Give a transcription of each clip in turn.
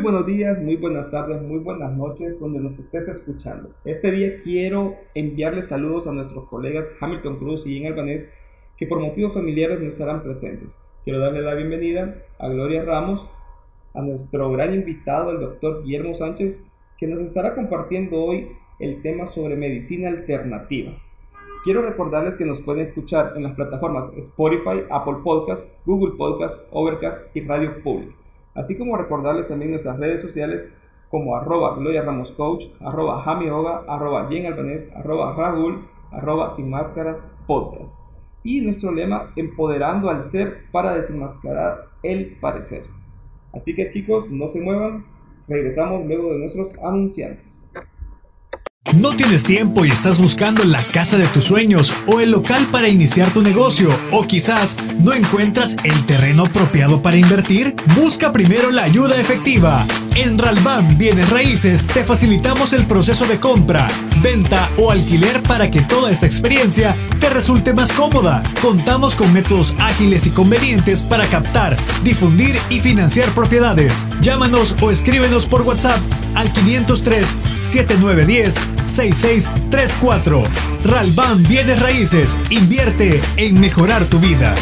Muy buenos días, muy buenas tardes, muy buenas noches donde nos estés escuchando. Este día quiero enviarles saludos a nuestros colegas Hamilton Cruz y Ian Albanés que por motivos familiares no estarán presentes. Quiero darle la bienvenida a Gloria Ramos, a nuestro gran invitado, el doctor Guillermo Sánchez, que nos estará compartiendo hoy el tema sobre medicina alternativa. Quiero recordarles que nos pueden escuchar en las plataformas Spotify, Apple Podcast, Google Podcast, Overcast y Radio Public. Así como recordarles también nuestras redes sociales como arroba Gloria Ramos Coach, arroba Jamioga, arroba Jen Albanés, arroba Rahul, arroba Sin Máscaras Podcast. Y nuestro lema, empoderando al ser para desenmascarar el parecer. Así que chicos, no se muevan, regresamos luego de nuestros anunciantes. ¿No tienes tiempo y estás buscando la casa de tus sueños o el local para iniciar tu negocio? ¿O quizás no encuentras el terreno apropiado para invertir? Busca primero la ayuda efectiva. En Ralban Bienes Raíces te facilitamos el proceso de compra, venta o alquiler para que toda esta experiencia te resulte más cómoda. Contamos con métodos ágiles y convenientes para captar, difundir y financiar propiedades. Llámanos o escríbenos por WhatsApp al 503 7910 6634. Ralban Bienes Raíces. Invierte en mejorar tu vida.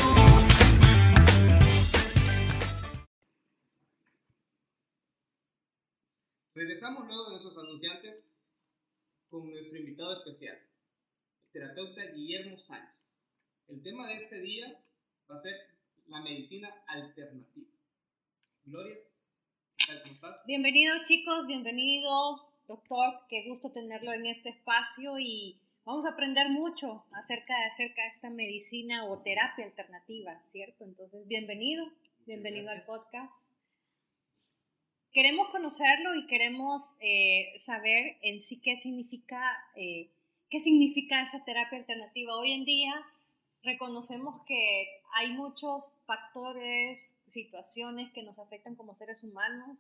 Terapeuta Guillermo Sánchez. El tema de este día va a ser la medicina alternativa. Gloria, ¿qué tal? ¿Cómo estás? Bienvenidos chicos, bienvenido doctor, qué gusto tenerlo en este espacio y vamos a aprender mucho acerca, acerca de esta medicina o terapia alternativa, ¿cierto? Entonces, bienvenido, bienvenido al podcast. Queremos conocerlo y queremos eh, saber en sí qué significa, eh, qué significa esa terapia alternativa. Hoy en día reconocemos que hay muchos factores, situaciones que nos afectan como seres humanos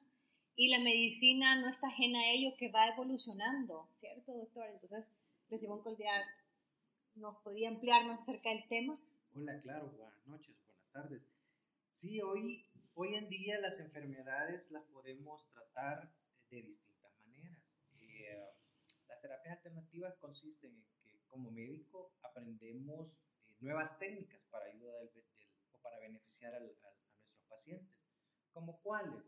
y la medicina no está ajena a ello, que va evolucionando, ¿cierto, doctor? Entonces, decimos cordial, ¿nos podría ampliar más acerca del tema? Hola, claro, buenas noches, buenas tardes. Sí, hoy, hoy en día las enfermedades las podemos tratar de distintas maneras. Eh, las terapias alternativas consisten en que como médico aprendemos eh, nuevas técnicas para ayudar o para beneficiar a nuestros pacientes. ¿Como cuáles?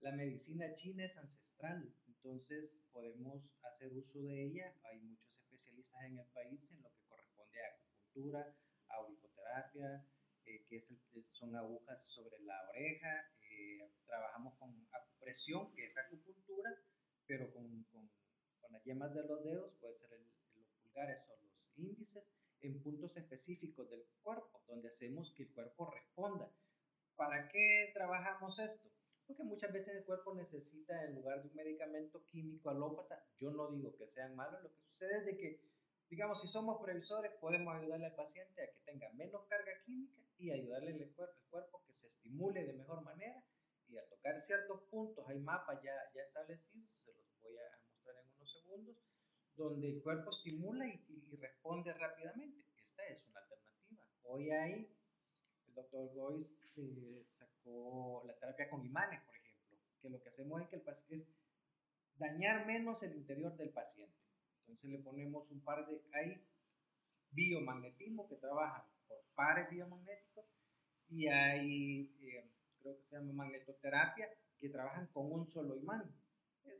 La medicina china es ancestral, entonces podemos hacer uso de ella. Hay muchos especialistas en el país en lo que corresponde a acupuntura, auriculoterapia, eh, que son agujas sobre la oreja. Eh, trabajamos con acupresión, que es acupuntura, pero con, las yemas de los dedos, puede ser los pulgares o los índices, en puntos específicos del cuerpo, donde hacemos que el cuerpo responda. ¿Para qué trabajamos esto? Porque muchas veces el cuerpo necesita, en lugar de un medicamento químico alópata, yo no digo que sean malos, lo que sucede es de que, digamos, si somos previsores, podemos ayudarle al paciente a que tenga menos carga química y ayudarle al cuerpo, al cuerpo que se estimule de mejor manera y al tocar ciertos puntos, hay mapas ya, ya establecidos, se los voy a segundos, donde el cuerpo estimula y, y responde rápidamente. Esta es una alternativa. Hoy hay doctor Gois eh, sacó la terapia con imanes, por ejemplo, que lo que hacemos es que el es dañar menos el interior del paciente. Entonces le ponemos un par de, hay biomagnetismo que trabaja por pares biomagnéticos y hay, eh, creo que se llama magnetoterapia, que trabajan con un solo imán.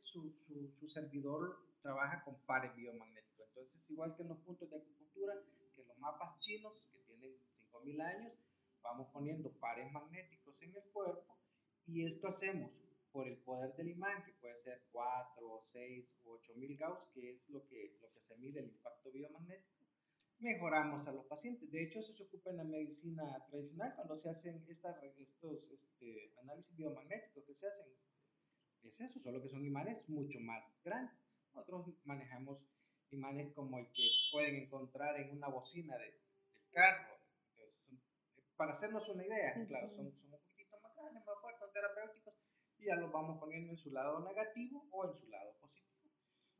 Su, su, servidor trabaja con pares biomagnéticos. Entonces, igual que en los puntos de acupuntura, que los mapas chinos, que tienen 5.000 años, vamos poniendo pares magnéticos en el cuerpo y esto hacemos por el poder del imán, que puede ser 4, 6 u 8 mil Gauss, que es lo que, lo que se mide el impacto biomagnético, mejoramos a los pacientes. De hecho, eso se ocupa en la medicina tradicional cuando se hacen estas, estos este, análisis biomagnéticos que se hacen. Es eso, solo que son imanes mucho más grandes. Nosotros manejamos imanes como el que pueden encontrar en una bocina de, del carro, para hacernos una idea, claro, son, son, un poquito más grandes, más fuertes, terapéuticos, y ya los vamos poniendo en su lado negativo o en su lado positivo.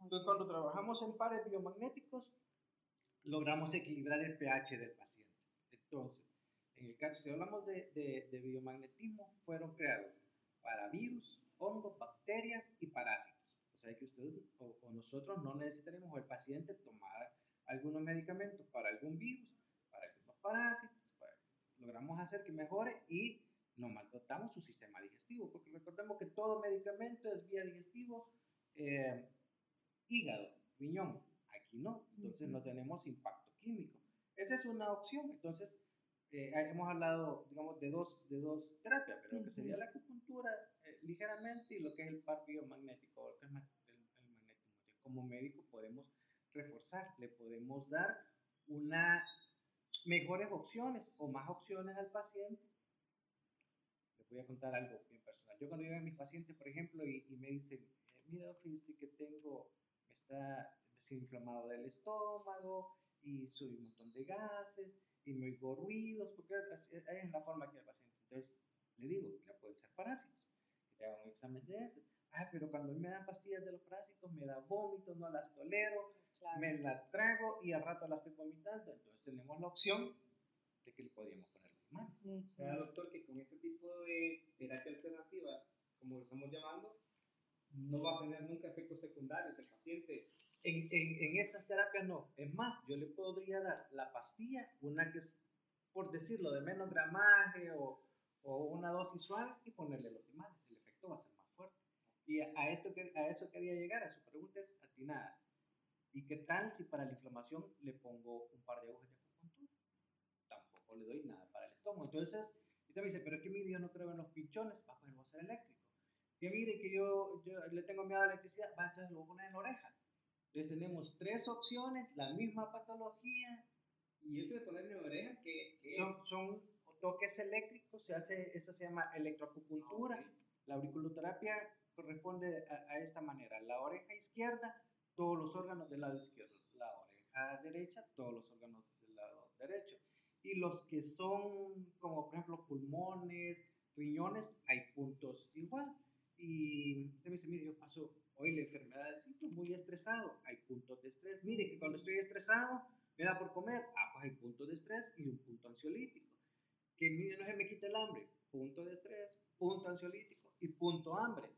Entonces, cuando trabajamos en pares biomagnéticos, logramos equilibrar el pH del paciente. Entonces, en el caso, si hablamos de, de, de biomagnetismo, fueron creados para virus, hongos, bacterias y parásitos. O sea que usted o, nosotros no necesitaremos o el paciente tomar algunos medicamentos para algún virus, para algunos parásitos, logramos hacer que mejore y no maltratamos su sistema digestivo, porque recordemos que todo medicamento es vía digestivo, eh, hígado, riñón. Aquí no, entonces no tenemos impacto químico. Esa es una opción. Entonces, eh, hemos hablado, digamos, de dos, de dos terapias, pero lo que sería la acupuntura ligeramente y lo que es el par biomagnético, el, magnetismo. Como médico podemos reforzar, le podemos dar una mejores opciones o más opciones al paciente. Les voy a contar algo bien personal. Yo cuando llegan mis pacientes, por ejemplo, y, me dicen, eh, mira, fíjense que tengo, está inflamado del estómago y soy un montón de gases y me oigo ruidos, porque es la forma que el paciente. Entonces, le digo, ya pueden ser parásitos, que te hagan un examen de eso. Ah, pero cuando me dan pastillas de los parásitos, me da vómito, no las tolero, me la trago y al rato la estoy vomitando. Entonces, tenemos la opción de que le podríamos poner las manos. O sea, doctor, que con ese tipo de terapia alternativa, como lo estamos llamando, no va a tener nunca efectos secundarios el paciente en, en, en, estas terapias no. Es más, yo le podría dar la pastilla, una que es, por decirlo, de menos gramaje o, o una dosis suave y ponerle los imanes. Va a ser más fuerte. Y a, esto, a eso quería llegar. A su pregunta es atinada. ¿Y qué tal si para la inflamación le pongo un par de agujas de acupuntura? Tampoco le doy nada para el estómago. Entonces, usted me dice, pero es que mire, yo no creo en los pinchones, va, pues va a ser eléctrico. Que mire que yo, yo le tengo miedo a la electricidad, va, entonces lo voy a poner en la oreja entonces tenemos tres opciones, la misma patología. ¿Y ese de ponerme oreja qué, son, son, toques eléctricos, se hace, eso se llama electroacupuntura. Ah, la auriculoterapia corresponde a, esta manera. La oreja izquierda, todos los órganos del lado izquierdo. La oreja derecha, todos los órganos del lado derecho. Y los que son, como por ejemplo, pulmones, riñones, hay puntos igual. Y usted me dice, mire, yo paso Hoy la enfermedad de siento muy estresado, hay puntos de estrés. Mire que cuando estoy estresado, me da por comer, ah, pues hay puntos de estrés y un punto ansiolítico. Que mire, no se me quita el hambre, punto de estrés, punto ansiolítico y punto hambre.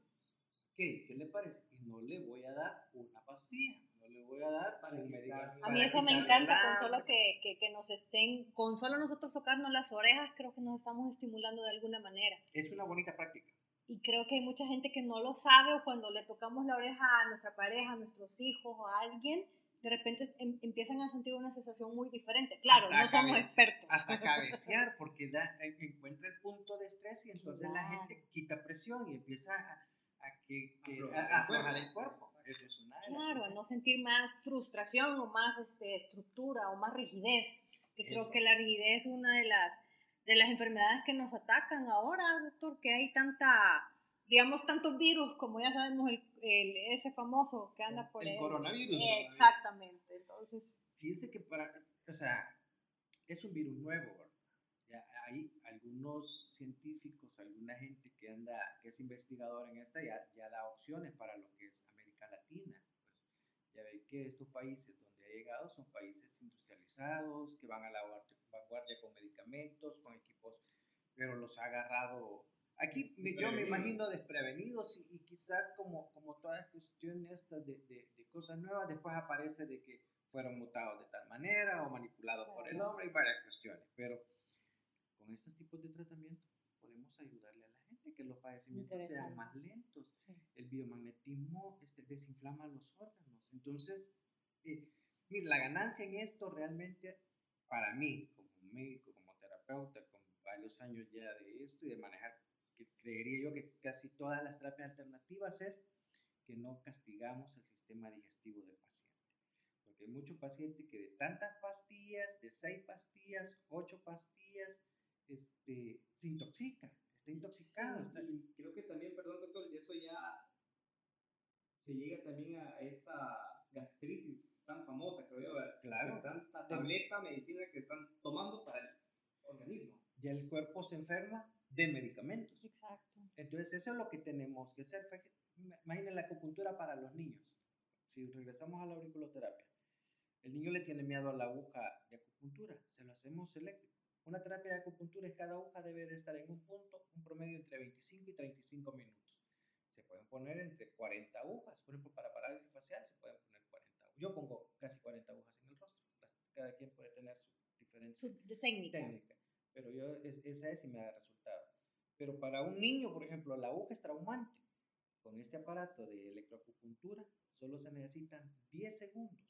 ¿Qué? ¿Qué le parece? Y no le voy a dar una pastilla, no le voy a dar para un medicamento. A mí eso me encanta, con solo que, que, que, nos estén, con solo nosotros tocarnos las orejas, creo que nos estamos estimulando de alguna manera. Es una bonita práctica y creo que hay mucha gente que no lo sabe o cuando le tocamos la oreja a nuestra pareja, a nuestros hijos o a alguien, de repente em, empiezan a sentir una sensación muy diferente. Claro, no somos expertos. Hasta cabecear, porque da, encuentra el punto de estrés y entonces la gente quita presión y empieza a, a que, a, aflojar el cuerpo. es una claro, a no sentir más frustración o más este, estructura o más rigidez. Que creo que la rigidez es una de las de las enfermedades que nos atacan ahora, doctor, que hay tanta, digamos, tantos virus, como ya sabemos, el, ese famoso que anda por el, el coronavirus. exactamente, entonces. Fíjense que para, o sea, es un virus nuevo, ya hay algunos científicos, alguna gente que anda, que es investigador en esta, ya, ya da opciones para lo que es América Latina. Pues, ya ve que estos países donde ha llegado son países industrializados, que van a la vanguardia con medicamentos, con equipos, pero los ha agarrado. Aquí yo me imagino desprevenidos y, quizás como, como todas cuestiones estas de, de, cosas nuevas, después aparece de que fueron mutados de tal manera o manipulados por el hombre y varias cuestiones. Pero con estos tipos de tratamiento podemos ayudarle a la gente que los padecimientos sean más lentos. El biomagnetismo este, desinflama los órganos. Entonces, eh, la ganancia en esto realmente, para mí, médico, como terapeuta, con varios años ya de esto y de manejar, que creería yo que casi todas las terapias alternativas es que no castigamos el sistema digestivo del paciente. Porque hay muchos pacientes que de tantas pastillas, de seis pastillas, ocho pastillas, este, se intoxica, está intoxicado. Y creo que también, perdón doctor, eso ya se llega también a esta gastritis tan famosa, creo yo, claro. tanta tableta, medicina que están tomando para el organismo. Ya el cuerpo se enferma de medicamentos. Exacto. Entonces eso es lo que tenemos que hacer. Imaginen la acupuntura para los niños. Si regresamos a la auriculoterapia, el niño le tiene miedo a la aguja de acupuntura, se lo hacemos eléctrico. Una terapia de acupuntura es cada aguja debe de estar en un punto, un promedio entre 25 y 35 minutos. se pueden poner entre 40 agujas. Por ejemplo, para parálisis facial se pueden poner 40 agujas. Yo pongo casi 40 agujas en el rostro. Cada quien puede tener su diferente técnica. Pero yo, esa es y me da resultado. Pero para un niño, por ejemplo, la aguja es traumante. Con este aparato de electroacupuntura solo se necesitan 10 segundos.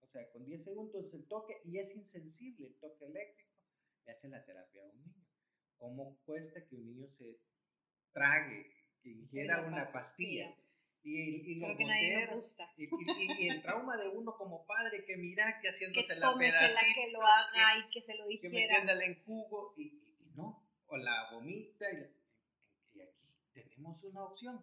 O sea, con 10 segundos el toque y es insensible el toque eléctrico. Le hace la terapia a un niño. ¿Cómo cuesta que un niño se trague, que ingiera una pastilla? Y, y, Creo que nadie gusta. Y, y, el trauma de uno como padre que mira que haciéndose que la pedacita. que lo haga y que se lo dijera. Que metiéndole en jugo y, no, o la vomita y, aquí tenemos una opción.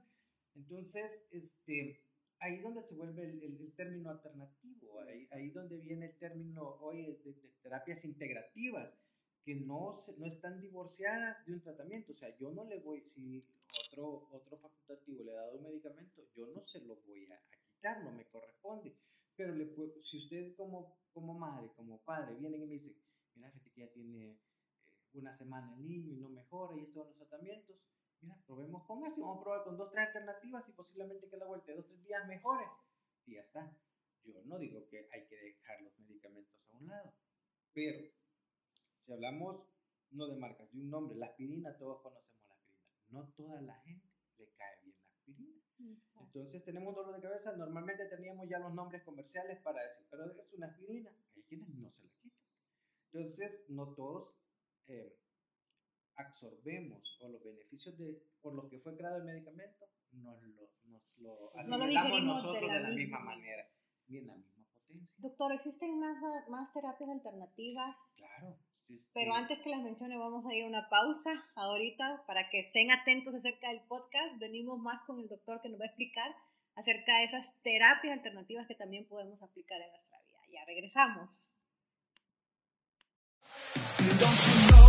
Entonces, este, ahí donde se vuelve el, el, término alternativo, ahí, ahí, donde viene el término hoy de, de terapias integrativas que no, no están divorciadas de un tratamiento. O sea, yo no le voy, si otro, otro facultativo le ha dado un medicamento, yo no se lo voy a, quitar, no me corresponde. Pero le si usted como, como madre, como padre, viene y me dice, mira, que ya tiene eh, una semana el niño y no mejora y estos son los tratamientos, mira, probemos con esto, vamos a probar con dos, tres alternativas y posiblemente que la vuelta de dos, tres días mejore. Y ya está. Yo no digo que hay que dejar los medicamentos a un lado, pero si hablamos no de marcas, de un nombre, la aspirina, todos conocemos. No toda la gente le cae bien la aspirina. Entonces tenemos dolor de cabeza, normalmente teníamos ya los nombres comerciales para decir, pero es una aspirina, hay quienes no se la quitan. Entonces, no todos eh, absorbemos o los beneficios de, por lo que fue creado el medicamento, nos lo, nos lo asimilamos nosotros de la, misma manera, ni en la misma potencia. Doctor, ¿existen más, más terapias alternativas? Claro. Pero antes que las mencione, vamos a ir a una pausa ahorita para que estén atentos acerca del podcast. Venimos más con el doctor que nos va a explicar acerca de esas terapias alternativas que también podemos aplicar en nuestra vida. Ya regresamos.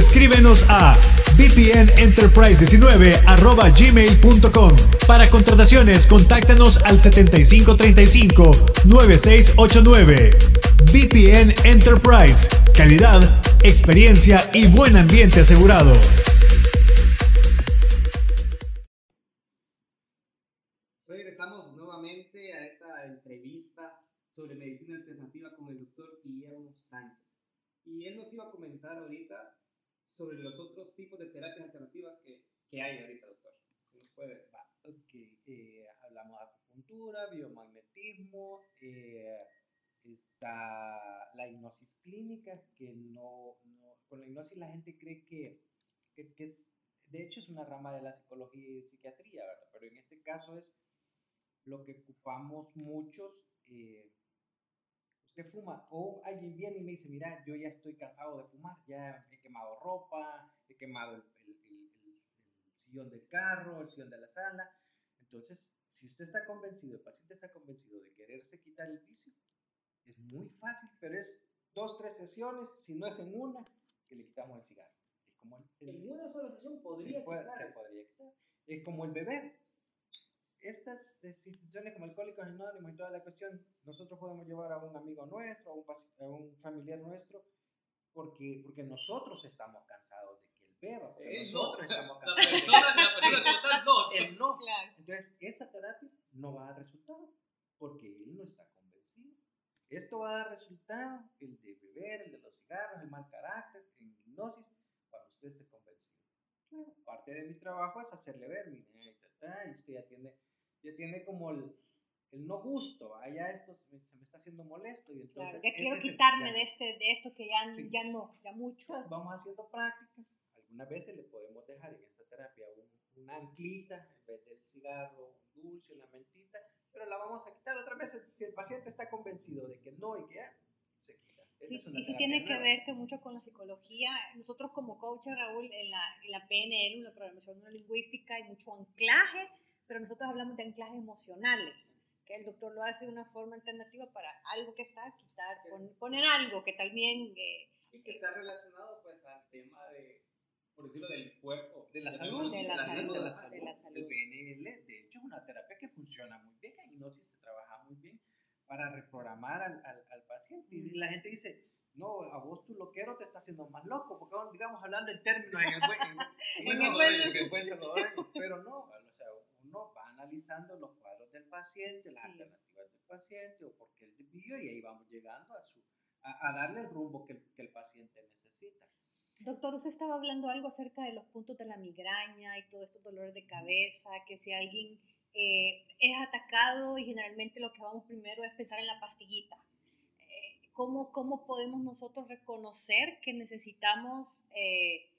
escríbenos a vpnenterprise19 Para contrataciones, contáctanos al 7535-9689. VPN Enterprise. Calidad, experiencia y buen ambiente asegurado. Regresamos nuevamente a esta entrevista sobre medicina alternativa con el doctor Guillermo Sánchez. Y él nos iba a comentar ahorita sobre los otros tipos de terapias alternativas que, que hay ahorita, doctor. Si nos puede. Va, ok. Eh, hablamos de acupuntura, biomagnetismo, eh, está la hipnosis clínica, que no, con la hipnosis la gente cree que, que, que, es, de hecho es una rama de la psicología y psiquiatría, ¿verdad? Pero en este caso es lo que ocupamos muchos. Eh, usted fuma, o alguien viene y me dice, mira, yo ya estoy cansado de fumar, ya he quemado ropa, he quemado el, sillón del carro, el sillón de la sala. Entonces, si usted está convencido, el paciente está convencido de quererse quitar el vicio, es muy fácil, pero es dos, tres sesiones, si no es en una, que le quitamos el cigarro. Es como en una sola sesión podría quitar. Se podría quitar. Es como el beber estas instituciones como Alcohólicos Anónimos y toda la cuestión, nosotros podemos llevar a un amigo nuestro, a un, a un familiar nuestro, porque, porque nosotros estamos cansados de que él beba, porque nosotros estamos cansados. La persona, la persona no. Él no. Entonces, esa terapia no va a dar resultado, porque él no está convencido. Esto va a dar resultado, el de beber, el de los cigarros, el mal carácter, en hipnosis, cuando usted esté convencido. Claro, parte de mi trabajo es hacerle ver, mire, y usted ya tiene ya tiene como el, el no gusto, allá esto se me, está haciendo molesto y entonces... ya quiero quitarme de, este, de esto que ya, ya no, ya mucho. Pues vamos haciendo prácticas, algunas veces le podemos dejar en esta terapia una anclita en vez del cigarro, un dulce, una mentita, pero la vamos a quitar otra vez. Si el paciente está convencido de que no y que ya, se quita. Sí, y si tiene que ver que mucho con la psicología, nosotros como coach, Raúl, en la, en la PNL, en la programación neurolingüística, hay mucho anclaje pero nosotros hablamos de anclajes emocionales, que el doctor lo hace de una forma alternativa para algo que está, quitar, poner algo que también... Eh, y que está relacionado pues al tema de, por decirlo, del cuerpo. De la, salud. De la, salud. De la salud. De la salud. El PNL, de hecho, es una terapia que funciona muy bien, la hipnosis se trabaja muy bien para reprogramar al, al, al paciente. Y la gente dice, no, a vos tu loquero te está haciendo más loco, porque digamos hablando en términos en el buen, pero no, uno va analizando los cuadros del paciente, las alternativas del paciente, o por qué él vivió, y ahí vamos llegando a, su, a, darle el rumbo que, que, el paciente necesita. Doctor, usted estaba hablando algo acerca de los puntos de la migraña y todos estos dolores de cabeza, que si alguien eh, es atacado y generalmente lo que vamos primero es pensar en la pastillita. ¿Cómo, ¿Cómo podemos nosotros reconocer que necesitamos, eh,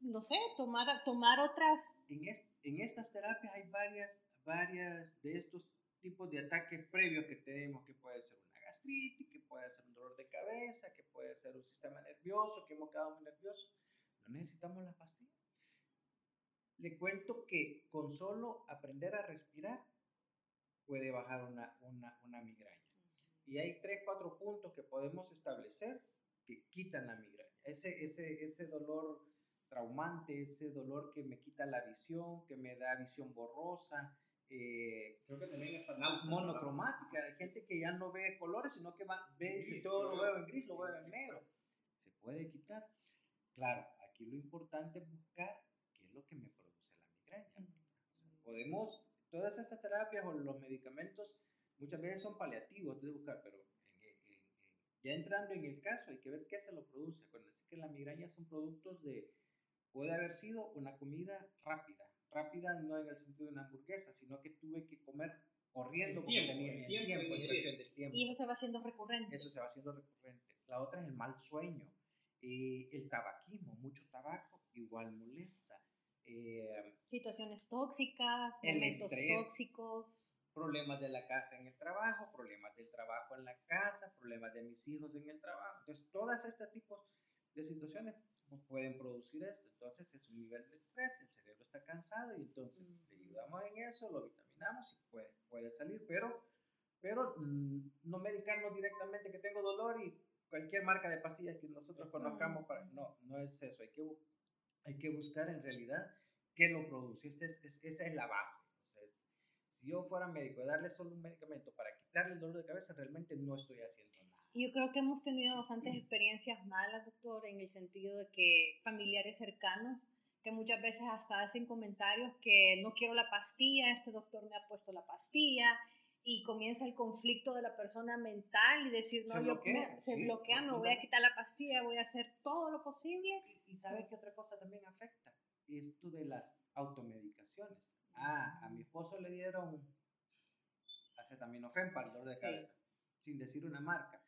no sé, tomar, tomar otras... En, en estas terapias hay varias, varias de estos tipos de ataques previos que tenemos, que puede ser una gastritis, que puede ser un dolor de cabeza, que puede ser un sistema nervioso, que hemos quedado muy nerviosos. No necesitamos la pastilla. Le cuento que con solo aprender a respirar puede bajar una, una, una migraña. Y hay tres, cuatro puntos que podemos establecer que quitan la migraña. Ese, ese, ese dolor traumante, ese dolor que me quita la visión, que me da visión borrosa. Eh, Creo que también está monocromática. Hay gente que ya no ve colores, sino que va, ve, si todo lo veo en gris, lo veo en negro. Se puede quitar. Claro, aquí lo importante es buscar qué es lo que me produce la migraña. podemos, todas estas terapias o los medicamentos muchas veces son paliativos de buscar, pero ya entrando en el caso hay que ver qué se lo produce. Acuérdense que la migraña son productos de, puede haber sido una comida rápida, rápida no en el sentido de una hamburguesa, sino que tuve que comer corriendo porque tenía el tiempo, del tiempo. Y eso se va haciendo recurrente. Eso se va haciendo recurrente. La otra es el mal sueño, eh, el tabaquismo, mucho tabaco igual molesta. Eh, Situaciones tóxicas, momentos tóxicos problemas de la casa en el trabajo, problemas del trabajo en la casa, problemas de mis hijos en el trabajo. Entonces, todos estos tipos de situaciones pueden producir esto. Entonces, es un nivel de estrés, el cerebro está cansado y entonces le ayudamos en eso, lo vitaminamos y puede, puede salir, pero, pero mm, no medicarnos directamente que tengo dolor y cualquier marca de pastillas que nosotros conozcamos, para, no, no es eso. Hay que, hay que buscar en realidad qué lo produce. Este es, esa es la base si yo fuera médico, darle solo un medicamento para quitarle el dolor de cabeza, realmente no estoy haciendo nada. Yo creo que hemos tenido bastantes experiencias malas, doctor, en el sentido de que familiares cercanos, que muchas veces hasta hacen comentarios que no quiero la pastilla, este doctor me ha puesto la pastilla, y comienza el conflicto de la persona mental y decir, no, se bloquea, se bloquea me voy a quitar la pastilla, voy a hacer todo lo posible. Y, y sabe que otra cosa también afecta, esto de las automedicaciones Ah, a mi esposo le dieron acetaminofén para el dolor de cabeza, sin decir una marca.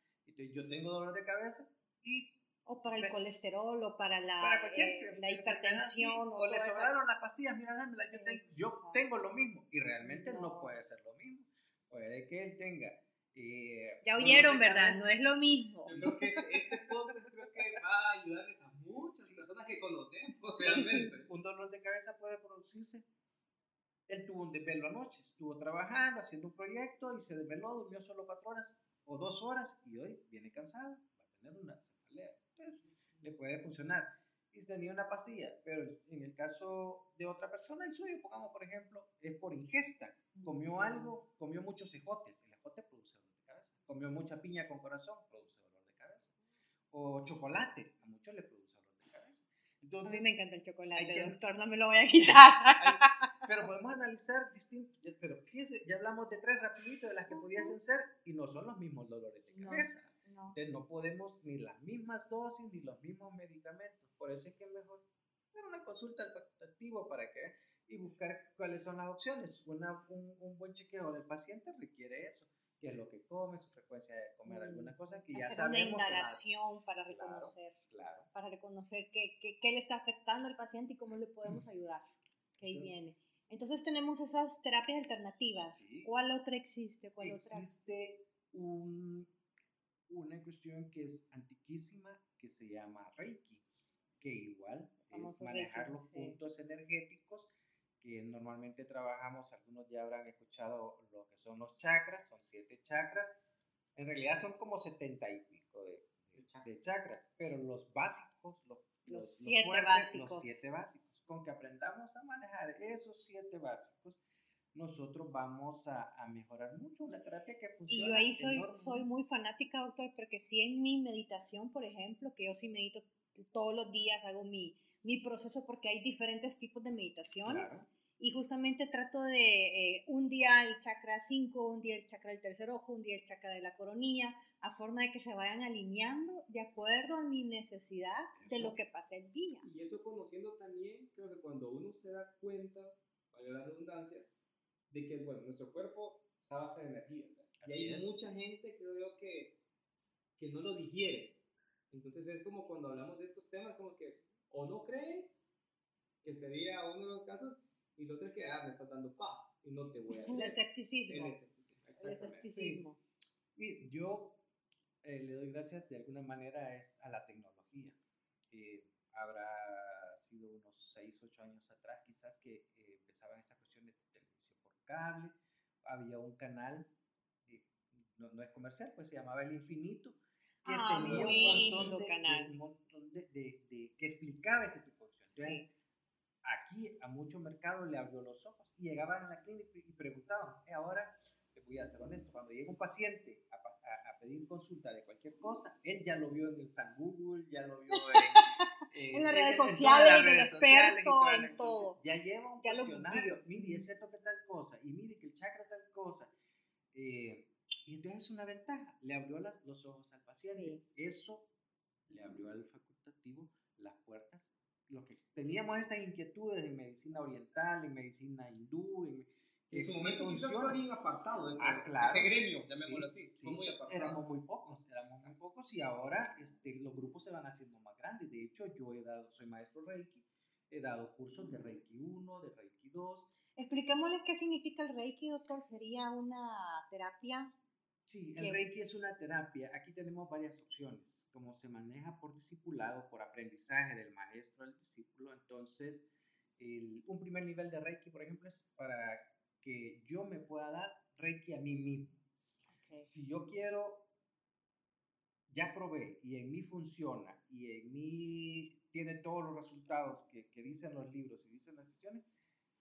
Yo tengo dolor de cabeza y... O para el colesterol, o para la, eh, la hipertensión. o, le sobraron las pastillas, mira, dámela, yo, tengo, yo tengo lo mismo. Y realmente no. puede ser lo mismo. Puede que él tenga eh, ya oyeron, ¿verdad? No es lo mismo. Yo creo que este, este podcast creo que va a ayudarles a muchas personas que conocemos realmente. Un dolor de cabeza puede producirse él tuvo un desvelo anoche, estuvo trabajando, haciendo un proyecto y se desveló, durmió solo cuatro horas o dos horas y hoy viene cansado, va a tener una cefalea. Entonces, le puede funcionar. Y tenía una pastilla, pero en el caso de otra persona, el suyo, pongamos por ejemplo, es por ingesta. Comió algo, comió muchos ejotes, el ejote produce dolor de cabeza. Comió mucha piña con corazón, produce dolor de cabeza. O chocolate, a muchos le produce dolor de cabeza. Entonces, a mí me encanta el chocolate, doctor, no me lo voy a quitar. Pero podemos analizar distintos, pero fíjese, ya hablamos de tres rapiditos de las que pudiesen ser y no son los mismos dolores de cabeza. No, Entonces no podemos ni las mismas dosis ni los mismos medicamentos. Por eso es que es mejor hacer una consulta al facultativo para que y buscar cuáles son las opciones. Una, un, un, buen chequeo del paciente requiere eso, qué es lo que come, su frecuencia de comer mm. alguna cosa que ya sabemos. Una indagación para reconocer, claro, para reconocer qué, qué, qué, le está afectando al paciente y cómo le podemos ayudar. Que ahí viene. Entonces tenemos esas terapias alternativas. ¿Cuál otra existe? ¿Cuál existe Un, una cuestión que es antiquísima que se llama Reiki, que igual es manejar los puntos energéticos que normalmente trabajamos, algunos ya habrán escuchado lo que son los chakras, son siete chakras, en realidad son como setenta y pico de, de, chakras, pero los básicos, los, los, siete básicos. los siete básicos, con que aprendamos a manejar esos siete básicos, nosotros vamos a, a, mejorar mucho la terapia que funciona. Y yo ahí soy, soy muy fanática, doctor, porque si en mi meditación, por ejemplo, que yo sí medito todos los días, hago mi, mi proceso porque hay diferentes tipos de meditaciones. Y justamente trato de eh, un día el chakra 5, un día el chakra del tercer ojo, un día el chakra de la coronilla, a forma de que se vayan alineando de acuerdo a mi necesidad de lo que pase el día. Y eso conociendo también, creo que cuando uno se da cuenta, vale la redundancia, de que, bueno, nuestro cuerpo está base de energía. y hay mucha gente, creo yo, que, que no lo digiere. Entonces es como cuando hablamos de estos temas, como que o no creen, que sería uno de los casos, y lo otro es que, ah, me estás dando paja y no te voy a... El escepticismo. El escepticismo, El escepticismo. Sí. Yo eh, le doy gracias de alguna manera es a la tecnología. Eh, habrá sido unos 6, 8 años atrás quizás que eh, empezaban estas cuestiones de televisión por cable. Había un canal, no, no, es comercial, pues se llamaba El Infinito, que ah, tenía un montón, de, canal. un montón de, de, que explicaba este tipo de cosas. Entonces, aquí a mucho mercado le abrió los ojos y llegaban a la clínica y preguntaban, eh, ahora te voy a ser honesto, cuando llega un paciente a, a, pedir consulta de cualquier cosa, él ya lo vio en el San Google, ya lo vio en, en las redes sociales, en, el experto, en todo. ya lleva un cuestionario, mire, es cierto que tal cosa, y mire que el chakra tal cosa. Eh, y entonces es una ventaja, le abrió las, los ojos al paciente. Eso le abrió al facultativo las puertas. Lo que teníamos estas inquietudes en medicina oriental, en medicina hindú, en, en su momento quizás fue bien apartado ese, ah, claro. ese gremio, llamémoslo así. Sí, muy éramos muy pocos, éramos muy pocos y ahora este, los grupos se van haciendo más grandes. De hecho, yo he dado, soy maestro Reiki, he dado cursos de Reiki 1, de Reiki 2. Expliquémosles qué significa el Reiki, doctor. ¿Sería una terapia? Sí, el Reiki es una terapia. Aquí tenemos varias opciones. Como se maneja por discipulado, por aprendizaje del maestro al discípulo, entonces el, un primer nivel de Reiki, por ejemplo, es para que yo me pueda dar Reiki a mí mismo. Si yo quiero, ya probé y en mí funciona y en mí tiene todos los resultados que, que dicen los libros y dicen las cuestiones,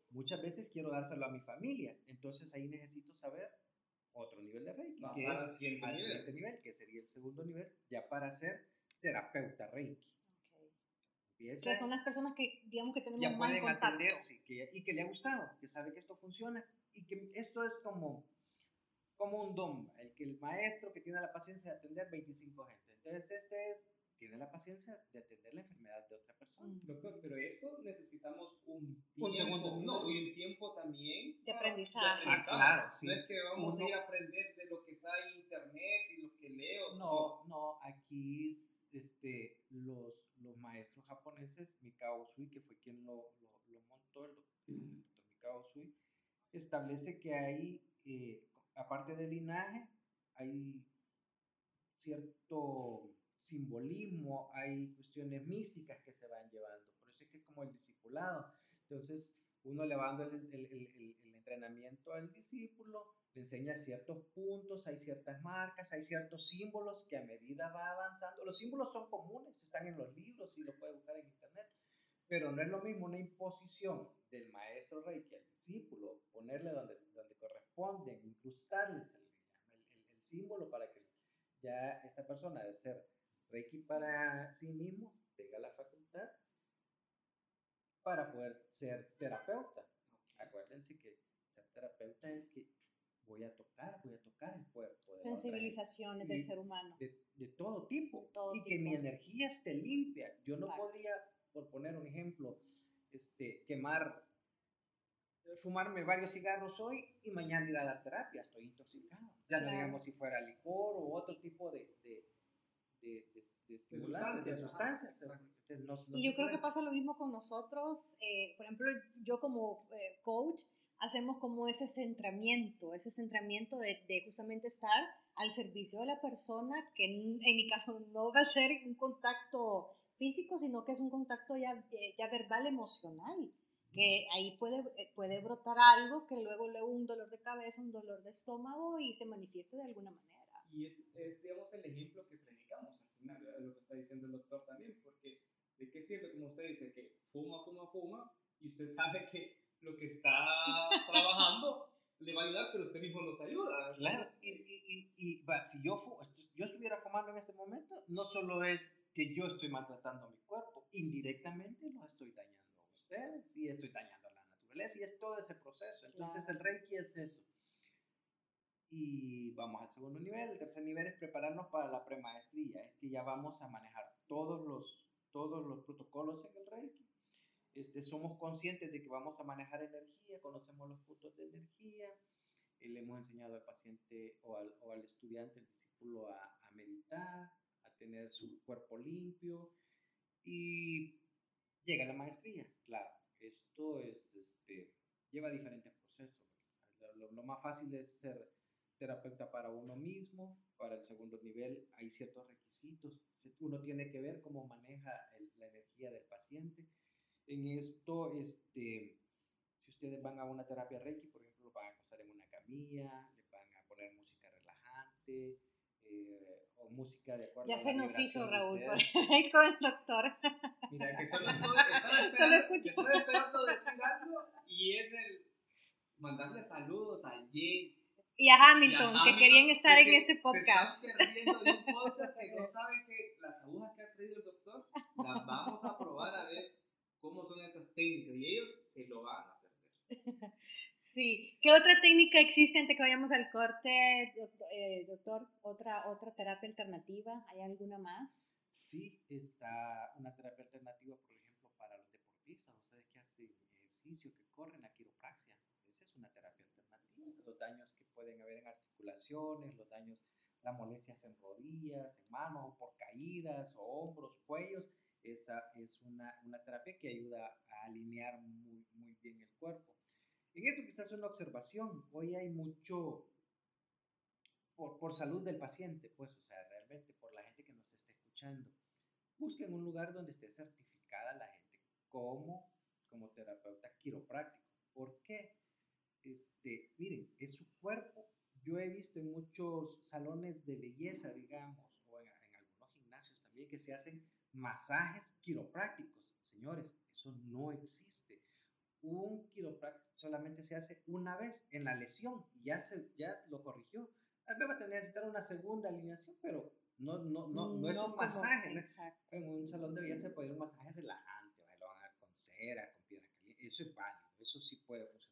muchas veces quiero dárselo a mi familia. Entonces ahí necesito saber otro nivel de Reiki, que es al siguiente nivel. que sería el segundo nivel, ya para ser terapeuta Reiki. Okay. Que son las personas que, digamos, que tenemos ya más pueden contacto. atender sí, que, y que le ha gustado, que sabe que esto funciona y que esto es como, como un don, el que el maestro que tiene la paciencia de atender 25 gente. Entonces, este es tiene la paciencia de atender la enfermedad de otra persona. Mm. Doctor, pero eso necesitamos un tiempo, un segundo, no, y un tiempo también de aprendizaje. Ah, claro, sí. No es que vamos a ir a aprender de lo que está en internet y lo que leo. No, no, aquí este, los, los maestros japoneses, Mikao Sui, que fue quien lo, lo, lo montó, el doctor Mikao Sui, establece que hay, eh, aparte del linaje, hay cierto simbolismo, hay cuestiones místicas que se van llevando. Por eso es que es como el discipulado. Entonces, uno le va dando el, el, el, entrenamiento al discípulo, le enseña ciertos puntos, hay ciertas marcas, hay ciertos símbolos que a medida va avanzando, los símbolos son comunes, están en los libros y lo puede buscar en internet, pero no es lo mismo una imposición del maestro Reiki al discípulo, ponerle donde, donde corresponde, incrustarles el, el símbolo para que ya esta persona de ser Reiki para sí mismo tenga la facultad para poder ser terapeuta. Acuérdense que ser terapeuta es que voy a tocar, voy a tocar el cuerpo. De Sensibilizaciones del ser humano. De, de todo tipo. y que mi energía esté limpia. Yo no podría, por poner un ejemplo, este, quemar, fumarme varios cigarros hoy y mañana ir a dar terapia. Estoy intoxicado. Ya no digamos si fuera licor o otro tipo de, de de, de, de sustancias. y yo creo que pasa lo mismo con nosotros. Eh, por ejemplo, yo como eh, coach, hacemos como ese centramiento, ese centramiento de, de, justamente estar al servicio de la persona, que en, en, mi caso no va a ser un contacto físico, sino que es un contacto ya, ya verbal, emocional. que ahí puede, eh, puede brotar algo que luego luego un dolor de cabeza, un dolor de estómago y se manifieste de alguna manera. Y es, es digamos, el ejemplo que predicamos al final, de lo que está diciendo el doctor también, porque ¿de qué sirve, como usted dice, que fuma, fuma, fuma, y usted sabe que lo que está trabajando le va a ayudar, pero usted mismo nos ayuda. Claro, y, y, y, va, si yo, yo estuviera fumando en este momento, no solo es que yo estoy maltratando mi cuerpo, indirectamente lo estoy dañando a ustedes y estoy dañando a la naturaleza y es todo ese proceso. Entonces el Reiki es eso. Y vamos al segundo nivel. El tercer nivel es prepararnos para la premaestría. Es que ya vamos a manejar todos los, todos los protocolos en el Reiki este, somos conscientes de que vamos a manejar energía, conocemos los puntos de energía, eh, le hemos enseñado al paciente o al, o al estudiante, el discípulo, a, a, meditar, a tener su cuerpo limpio y llega la maestría. Claro, esto es, este, lleva diferentes procesos. Lo, lo, más fácil es ser terapeuta para uno mismo, para el segundo nivel hay ciertos requisitos, uno tiene que ver cómo maneja el, la energía del paciente. En esto, este, si ustedes van a una terapia Reiki, por ejemplo, lo van a acostar en una camilla, le van a poner música relajante eh, o música de acuerdo ya se nos hizo Raúl por con el doctor. Mira, que solo estoy, estaba, esperando, estaba esperando decir algo y es el mandarle saludos a Jane y a Hamilton, que querían estar en este podcast. Se están perdiendo de un podcast que no saben que las agujas que ha traído el doctor las vamos a probar a ver cómo son esas técnicas y ellos se lo van a perder. Sí. ¿Qué otra técnica existe antes que vayamos al corte, eh, doctor? ¿Otra, ¿Otra terapia alternativa? ¿Hay alguna más? Sí, está una terapia alternativa, por ejemplo, para los deportistas, ustedes que hacen ejercicio, que corren la quiropraxia. Esa es una terapia alternativa. Los daños que pueden haber en articulaciones, los daños, las molestias en rodillas, en manos, por caídas, o hombros, cuellos esa es una, una terapia que ayuda a alinear muy, muy bien el cuerpo. En esto quizás una observación. Hoy hay mucho por, por, salud del paciente, pues, o sea, realmente por la gente que nos esté escuchando. Busquen un lugar donde esté certificada la gente como, como terapeuta quiropráctico. ¿Por qué? Este, miren, es su cuerpo. Yo he visto en muchos salones de belleza, digamos, o en, en algunos gimnasios también, que se hacen masajes quiroprácticos. Señores, eso no existe. Un quiropráctico solamente se hace una vez en la lesión y ya, se, ya lo corrigió. Tal vez va a necesitar una segunda alineación, pero no, no, no, no, es un masaje. En un salón de belleza se puede ir un masaje relajante, lo van a dar con cera, con piedra caliente. Eso es válido, eso sí puede funcionar.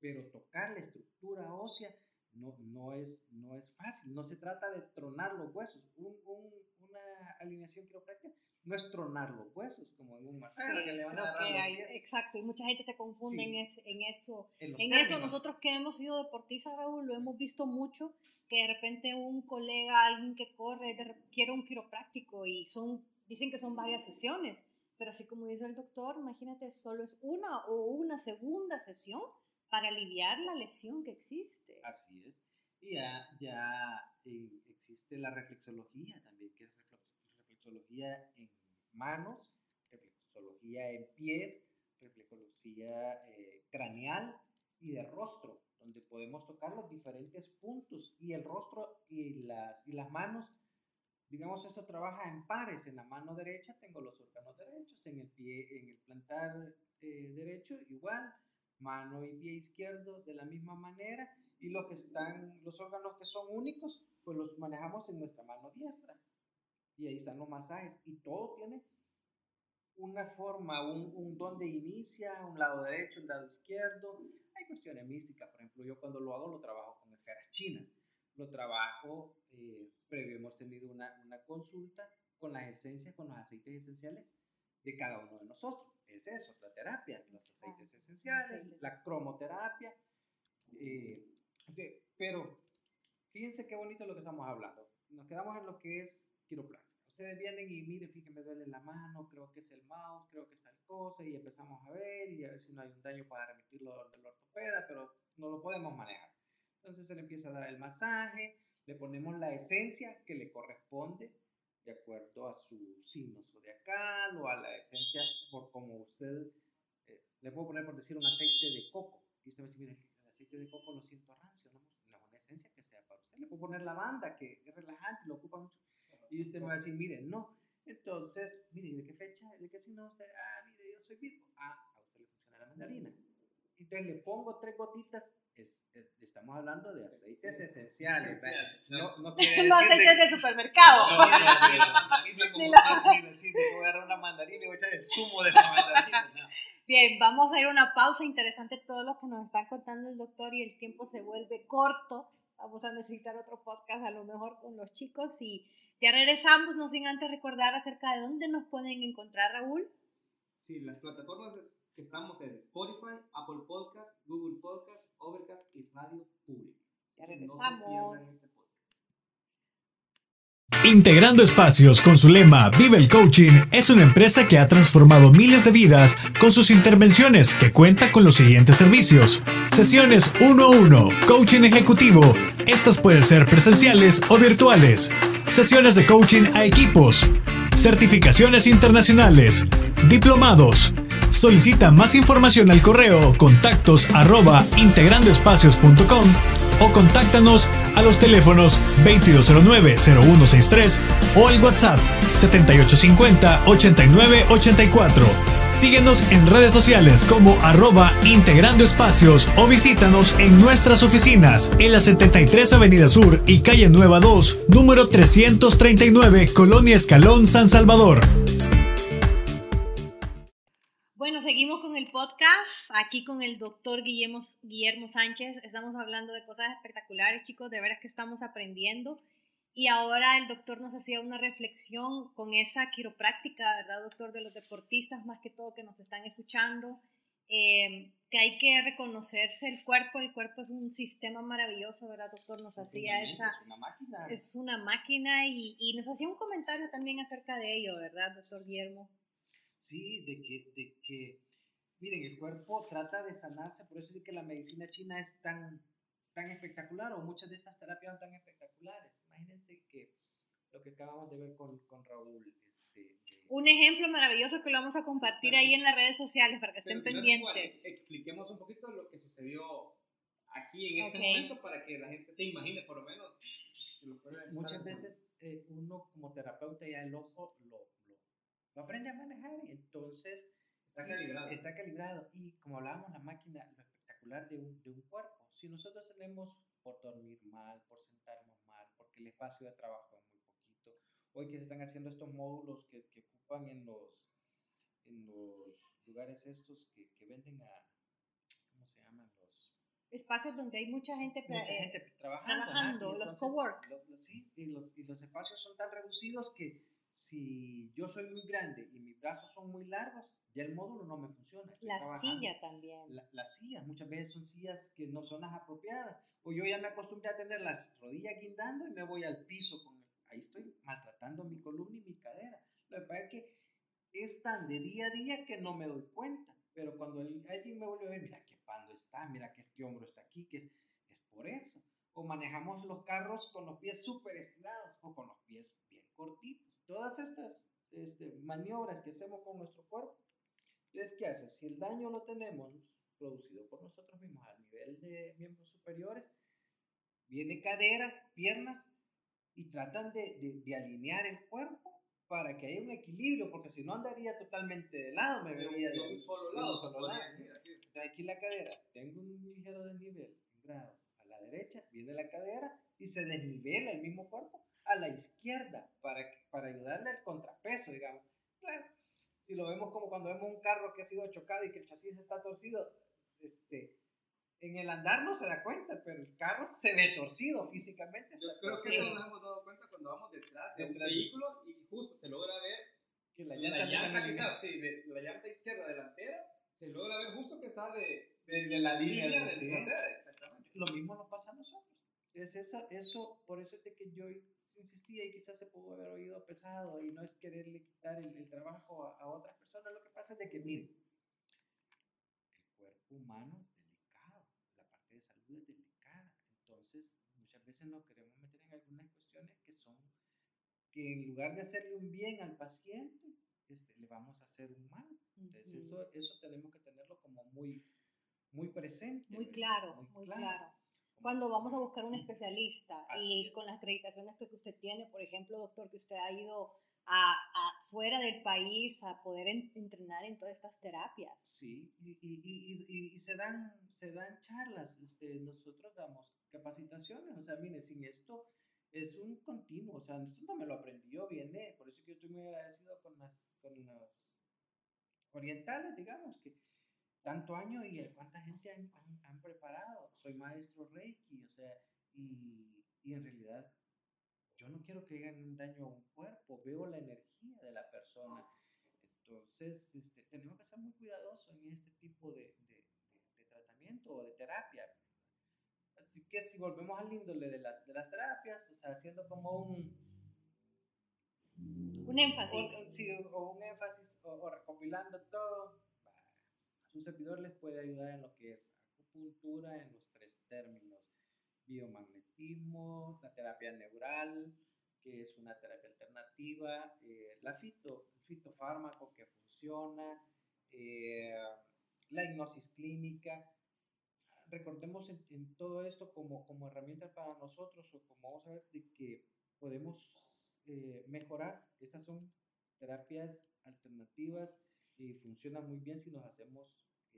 Pero tocar la estructura ósea no, no, es, no es fácil. No se trata de tronar los huesos. Un, un, una alineación quiropráctica no es tronar los huesos, como en un masaje que le van a dar Exacto, y mucha gente se confunde en, en, eso. En, eso nosotros que hemos sido deportistas, Raúl, lo hemos visto mucho, que de repente un colega, alguien que corre, quiere un quiropráctico y son, dicen que son varias sesiones, pero así como dice el doctor, imagínate, solo es una o una segunda sesión para aliviar la lesión que existe. Así es. Y ya, ya eh, existe la reflexología también, que es reflexología en manos, reflexología en pies, reflexología eh, craneal y de rostro, donde podemos tocar los diferentes puntos y el rostro y las, y las manos. Digamos, esto trabaja en pares. En la mano derecha tengo los órganos derechos, en el pie, en el plantar eh, derecho igual, mano y pie izquierdo de la misma manera y los que están, los órganos que son únicos, pues los manejamos en nuestra mano diestra y ahí están los masajes y todo tiene una forma, un, un donde inicia, un lado derecho, un lado izquierdo. Hay cuestiones místicas, por ejemplo, yo cuando lo hago lo trabajo con esferas chinas, lo trabajo, eh, previo hemos tenido una, una consulta con las esencias, con los aceites esenciales de cada uno de nosotros. Es eso, la terapia, los aceites esenciales, la cromoterapia. Eh, pero fíjense qué bonito lo que estamos hablando. Nos quedamos en lo que es quiropráctica ustedes vienen y miren, fíjense, me duele la mano, creo que es el mouse, creo que es tal cosa, y empezamos a ver y a ver si no hay un daño para remitirlo del ortopeda, pero no lo podemos manejar. Entonces se le empieza a dar el masaje, le ponemos la esencia que le corresponde de acuerdo a su signo zodiacal o a la esencia por como usted eh, le puedo poner por decir un aceite de coco. Y usted a decir, mire, el aceite de coco lo siento rancio, no, no una esencia que sea para usted. Le puedo poner lavanda, que es relajante, lo ocupa mucho. Y usted me va a decir, mire, no. Entonces, mire, ¿de qué fecha? ¿De qué signo usted? Ah, mire, yo soy Virgo. Ah, a usted le funciona la mandarina. Entonces le pongo tres gotitas es, es, estamos hablando de aceites esenciales. Esencial, no, no, no aceites de, supermercado. No, no, no, no, decir, voy a agarrar una mandarina y voy a echar el zumo de la mandarina. No. Bien, vamos a ir a una pausa interesante todo lo que nos está contando el doctor y el tiempo se vuelve corto. Vamos a necesitar otro podcast a lo mejor con los chicos y ya regresamos, no sin antes recordar acerca de dónde nos pueden encontrar, Raúl. Sí, las plataformas que estamos en Spotify, Apple Podcast, Google Podcast, Overcast y Radio Public. Ya regresamos. este Integrando Espacios con su lema Vive el Coaching es una empresa que ha transformado miles de vidas con sus intervenciones que cuenta con los siguientes servicios. Sesiones 1 a 1, coaching ejecutivo. Estas pueden ser presenciales o virtuales. Sesiones de coaching a equipos. Certificaciones internacionales Diplomados. Solicita más información al correo contactos arroba integrandoespacios.com o contáctanos a los teléfonos 2209-0163 o al WhatsApp 7850-8984. Síguenos en redes sociales como arroba integrando espacios o visítanos en nuestras oficinas en la 73 Avenida Sur y Calle Nueva 2, número 339, Colonia Escalón, San Salvador. seguimos con el podcast, aquí con el doctor Guillermo, Guillermo Sánchez. Estamos hablando de cosas espectaculares, chicos, de veras que estamos aprendiendo. Y ahora el doctor nos hacía una reflexión con esa quiropráctica, ¿verdad, doctor? De los deportistas, más que todo que nos están escuchando, eh, que hay que reconocerse el cuerpo. El cuerpo es un sistema maravilloso, ¿verdad, doctor? Nos hacía esa. Es una máquina. Es una máquina y, y nos hacía un comentario también acerca de ello, ¿verdad, doctor Guillermo? Sí, de que, de que miren, el cuerpo trata de sanarse, por eso es que la medicina china es tan, tan espectacular, o muchas de esas terapias son tan espectaculares. Imagínense que lo que acabamos de ver con, con Raúl. Este, un ejemplo maravilloso que lo vamos a compartir ahí en las redes sociales para que estén pendientes. expliquemos un poquito lo que sucedió aquí en este momento para que la gente se imagine por lo menos. Muchas veces eh, uno como terapeuta ya el ojo lo, lo, lo aprende a manejar y entonces Está calibrado. Está calibrado. Y como hablábamos, la máquina, lo espectacular de un, de un cuerpo. Si nosotros tenemos por dormir mal, por sentarnos mal, porque el espacio de trabajo es muy poquito, hoy que se están haciendo estos módulos que, que ocupan en los, en los lugares estos que, que venden a, ¿cómo se llaman? Los espacios donde hay mucha gente, mucha gente trabajando, trabajando los cowork. sí, y los, y los espacios son tan reducidos que si yo soy muy grande y mis brazos son muy largos, ya el módulo no me funciona. La silla también. las sillas, muchas veces son sillas que no son las apropiadas. O yo ya me acostumbré a tener las rodillas guindando y me voy al piso. Con, ahí estoy maltratando mi columna y mi cadera. Lo que pasa es que es tan de día a día que no me doy cuenta. Pero cuando alguien me vuelve a ver, mira qué pando está, mira que este hombro está aquí, que es, es por eso. O manejamos los carros con los pies súper estirados o con los pies bien cortitos. Todas estas este, maniobras que hacemos con nuestro cuerpo entonces, ¿qué hace? Si el daño lo tenemos producido por nosotros mismos a nivel de miembros superiores, viene cadera, piernas y tratan de, de, alinear el cuerpo para que haya un equilibrio, porque si no andaría totalmente de lado, me vería de, un solo lado. solo lado. aquí la cadera, tengo un ligero desnivel en grados. A la derecha viene la cadera y se desnivela el mismo cuerpo a la izquierda para, para ayudarle al contrapeso, digamos. Claro, si lo vemos como cuando vemos un carro que ha sido chocado y que el chasis está torcido, este, en el andar no se da cuenta, pero el carro se ve torcido físicamente. Yo creo que eso nos hemos dado cuenta cuando vamos detrás de un vehículo y justo se logra ver que la llanta, la llanta sí, de la llanta izquierda delantera se logra ver justo que sale de, de, la línea, línea del trasero, exactamente. Lo mismo nos pasa a nosotros. Es esa, eso, por eso es de que yo insistía y quizás se pudo haber oído pesado y no es quererle quitar el, trabajo a, otras personas. Lo que pasa es de que, miren, el cuerpo humano es delicado, la parte de salud es delicada. Entonces, muchas veces nos queremos meter en algunas cuestiones que son que en lugar de hacerle un bien al paciente, este, le vamos a hacer un mal. Entonces, eso, eso tenemos que tenerlo como muy, muy presente. Muy claro, muy, claro. Cuando vamos a buscar un especialista y con las acreditaciones que usted tiene, por ejemplo, doctor, que usted ha ido a, fuera del país a poder entrenar en todas estas terapias. Sí, y, y, y, y, se, dan, se dan charlas, este, nosotros damos capacitaciones, o sea, mire, sin esto es un continuo, o sea, esto no me lo aprendí yo, viene, por eso que yo estoy muy agradecido con, las, con los orientales, digamos, que tanto año y cuánta gente han, han, preparado. Soy maestro Reiki, o sea, y, y, en realidad yo no quiero que hagan un daño a un cuerpo, veo la energía de la persona. Entonces, este, tenemos que ser muy cuidadosos en este tipo de, de, de, tratamiento o de terapia. Así que si volvemos al índole de las, de las terapias, o sea, haciendo como un... Un énfasis. sí, o un énfasis, o recopilando todo, un servidor les puede ayudar en lo que es acupuntura en los tres términos, biomagnetismo, la terapia neural, que es una terapia alternativa, eh, la fito, fitofármaco que funciona, eh, la hipnosis clínica. Recordemos en, todo esto como, como herramienta para nosotros o como vamos a ver de que podemos eh, mejorar. Estas son terapias alternativas y funcionan muy bien si nos hacemos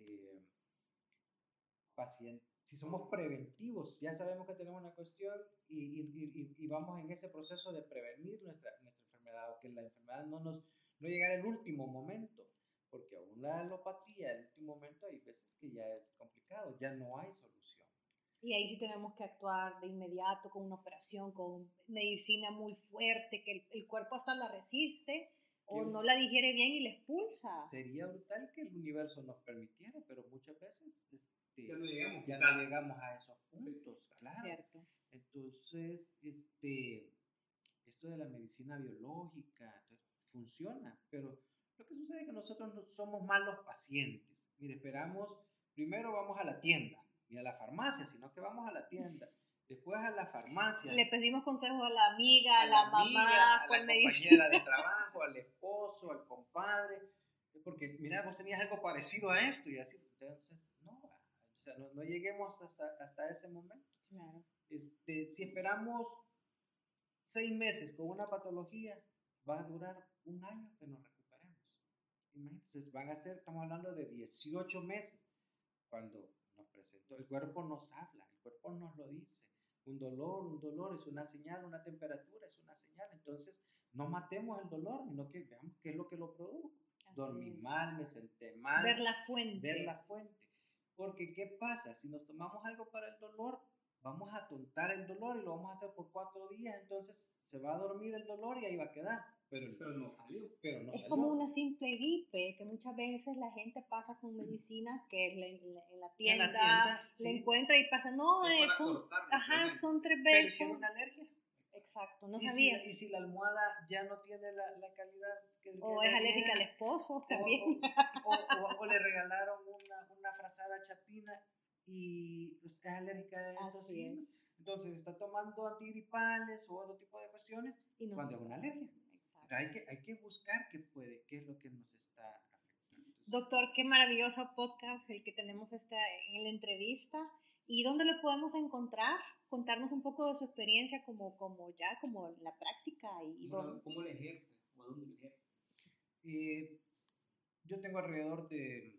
eh, si somos preventivos, ya sabemos que tenemos una cuestión y, y, y, vamos en ese proceso de prevenir nuestra, nuestra enfermedad o que la enfermedad no nos no llegara el último momento, porque aún la alopatía, el último momento, hay veces que ya es complicado, ya no hay solución. Y ahí sí tenemos que actuar de inmediato con una operación, con medicina muy fuerte, que el, el cuerpo hasta la resiste o no la digiere bien y la expulsa. Sería brutal que el universo nos permitiera, pero muchas veces este, ya, no llegamos, ya no llegamos, a esos puntos, claro. Cierto. Entonces, este, esto de la medicina biológica funciona, pero lo que sucede es que nosotros no somos malos pacientes. Mire, esperamos, primero vamos a la tienda, ni a la farmacia, sino que vamos a la tienda después a la farmacia. Le pedimos consejos a la amiga, a, la, mamá, a la compañera de trabajo, al esposo, al compadre, porque mira, vos tenías algo parecido a esto y así, entonces, no, o sea, no, lleguemos hasta, hasta, ese momento. Claro. Este, si esperamos seis meses con una patología, va a durar un año que nos recuperemos. Entonces van a ser, estamos hablando de 18 meses, cuando nos presentó, el cuerpo nos habla, el cuerpo nos lo dice un dolor, un dolor es una señal, una temperatura es una señal. Entonces, no matemos el dolor, sino que veamos qué es lo que lo produjo. Dormí mal, me senté mal. Ver la fuente. Ver la fuente. Porque, ¿qué pasa? Si nos tomamos algo para el dolor, vamos a tontar el dolor y lo vamos a hacer por cuatro días, entonces se va a dormir el dolor y ahí va a quedar. Pero, pero no salió. Pero no es como una simple gripe, que muchas veces la gente pasa con medicinas que en la, tienda, le encuentra y pasa, no, es eh, son, ajá, son tres veces. Pero una alergia. Exacto, no ¿Y sabía. Si, y si la almohada ya no tiene la, la calidad que O es alérgica al esposo también. O, o, o, le regalaron una, una frazada chapina y pues, es alérgica a eso. Así Entonces está tomando antigripales o otro tipo de cuestiones y cuando es una alergia. Hay que, hay que buscar qué puede, qué es lo que nos está afectando. Doctor, qué maravilloso podcast el que tenemos esta, en la entrevista. ¿Y dónde lo podemos encontrar? Contarnos un poco de su experiencia como, como ya, como en la práctica. y ¿Cómo, ¿Cómo le ejerce? ¿O a dónde le ejerce? Eh, yo tengo alrededor de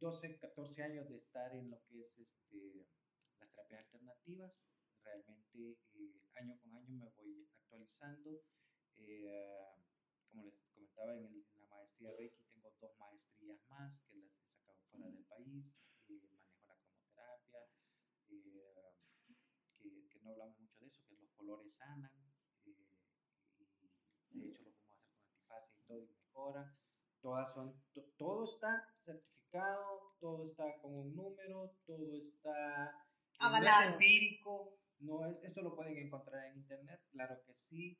12, 14 años de estar en lo que es este, las terapias alternativas. Realmente eh, año con año me voy actualizando. Eh, como les comentaba, en, la maestría Reiki tengo dos maestrías más que las he sacado fuera del país. Eh, manejo la cromoterapia, que, que, no hablamos mucho de eso, que los colores sanan. y de hecho lo podemos hacer con antifase y todo y mejora. Todas son, todo está certificado todo está con un número, todo está Avalado. no es empírico, no es, esto lo pueden encontrar en internet, claro que sí,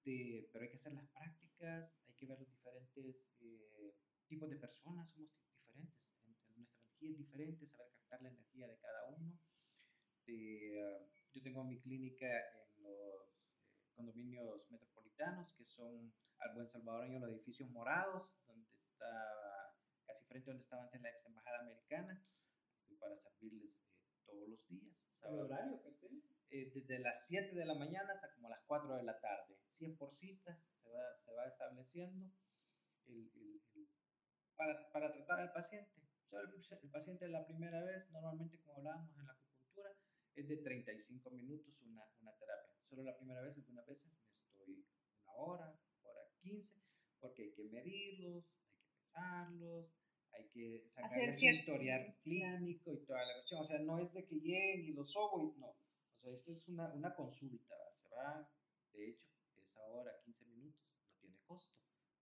este, pero hay que hacer las prácticas, hay que ver los diferentes eh, tipos de personas, somos diferentes, nuestra energía es diferente, saber captar la energía de cada uno. De, uh, yo tengo mi clínica en los condominios metropolitanos, que son al buen salvadoreño los edificios morados, donde está casi frente a donde estaba antes la ex embajada americana. Estoy para servirles eh, todos los días. ¿El horario que tiene? Eh, desde las 7 de la mañana hasta como las 4 de la tarde. 100 por citas, se va, se va estableciendo el, el, para, para, tratar al paciente. el, el, paciente la primera vez, normalmente como hablábamos en la acupuntura, es de 35 minutos una, una terapia. Solo la primera vez, algunas veces me estoy una hora, hora 15, porque hay que medirlos, hay que pesarlos, hay que sacar su historial clínico y toda la cuestión. O sea, no es de que lleguen y lo sobo y no. O sea, esta es una, una consulta. Se va, de hecho, hora, 15 minutos, no tiene costo.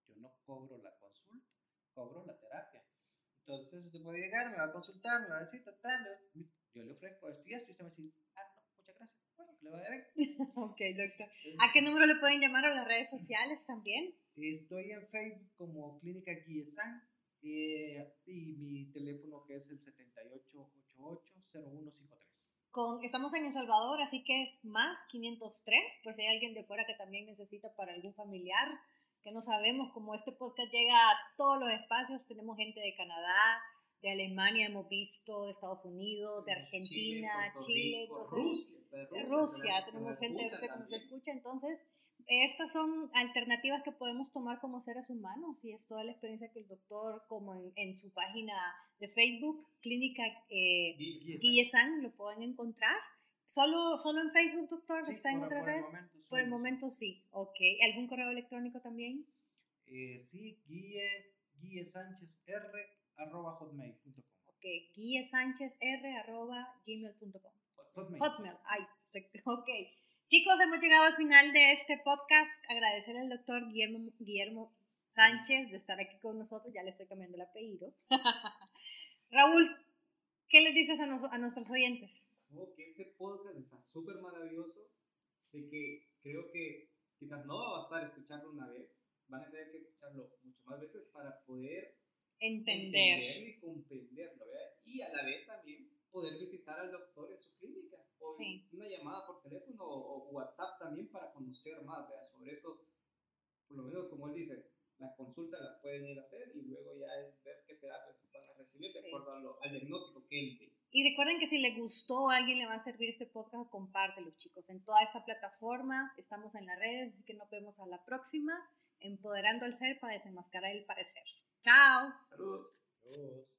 Yo no cobro la consulta, cobro la terapia. Entonces, usted puede llegar, me va a consultar, me va a decir, tal, yo le ofrezco esto y esto, y usted me a decir, ah, no, muchas gracias. Bueno, que le vaya bien. ok, doctor. ¿A qué número le pueden llamar a las redes sociales también? Estoy en Facebook como Clínica Guiesan eh, y mi teléfono que es el 7888-0153. Con, estamos en El Salvador, así que es más 503, pues si hay alguien de fuera que también necesita para algún familiar, que no sabemos, como este podcast llega a todos los espacios, tenemos gente de Canadá, de Alemania hemos visto, de Estados Unidos, de Argentina, Chile, Chile Rusia, de Rusia, de Rusia tenemos gente de Rusia que nos escucha, entonces estas son alternativas que podemos tomar como seres humanos y es toda la experiencia que el doctor, como en, en su página de Facebook, Clínica eh, Guillesan, lo pueden encontrar. ¿Solo, ¿Solo en Facebook, doctor? Sí, ¿Está en otra por red? El por el momento sí, ok. ¿Algún correo electrónico también? Eh, sí, guille, guille Sánchez R arroba hotmail.com. Ok, guille Sánchez R arroba gmail.com. Hotmail. Hotmail, ay, ok. Chicos, hemos llegado al final de este podcast. Agradecerle al doctor Guillermo, Guillermo Sánchez de estar aquí con nosotros. Ya le estoy cambiando el apellido. Raúl, ¿qué les dices a, nuestros oyentes? Oh, que este podcast está súper maravilloso, de que creo que quizás no va a bastar escucharlo una vez, van a tener que escucharlo muchas más veces para poder Entender. entender y comprenderlo, ¿verdad? Y a la vez también poder visitar al doctor en su clínica o Sí. una llamada por teléfono o, o WhatsApp también para conocer más ¿verdad? sobre eso. Por lo menos, como él dice, las consultas las pueden ir a hacer y luego ya es ver qué terapias van a recibir de Sí. acuerdo a lo- al diagnóstico que él ve. Y recuerden que si les gustó, a alguien le va a servir este podcast, compártelo, chicos. En toda esta plataforma estamos en las redes, así que nos vemos a la próxima, empoderando al ser para desenmascarar el parecer. Chao. Saludos. Adiós.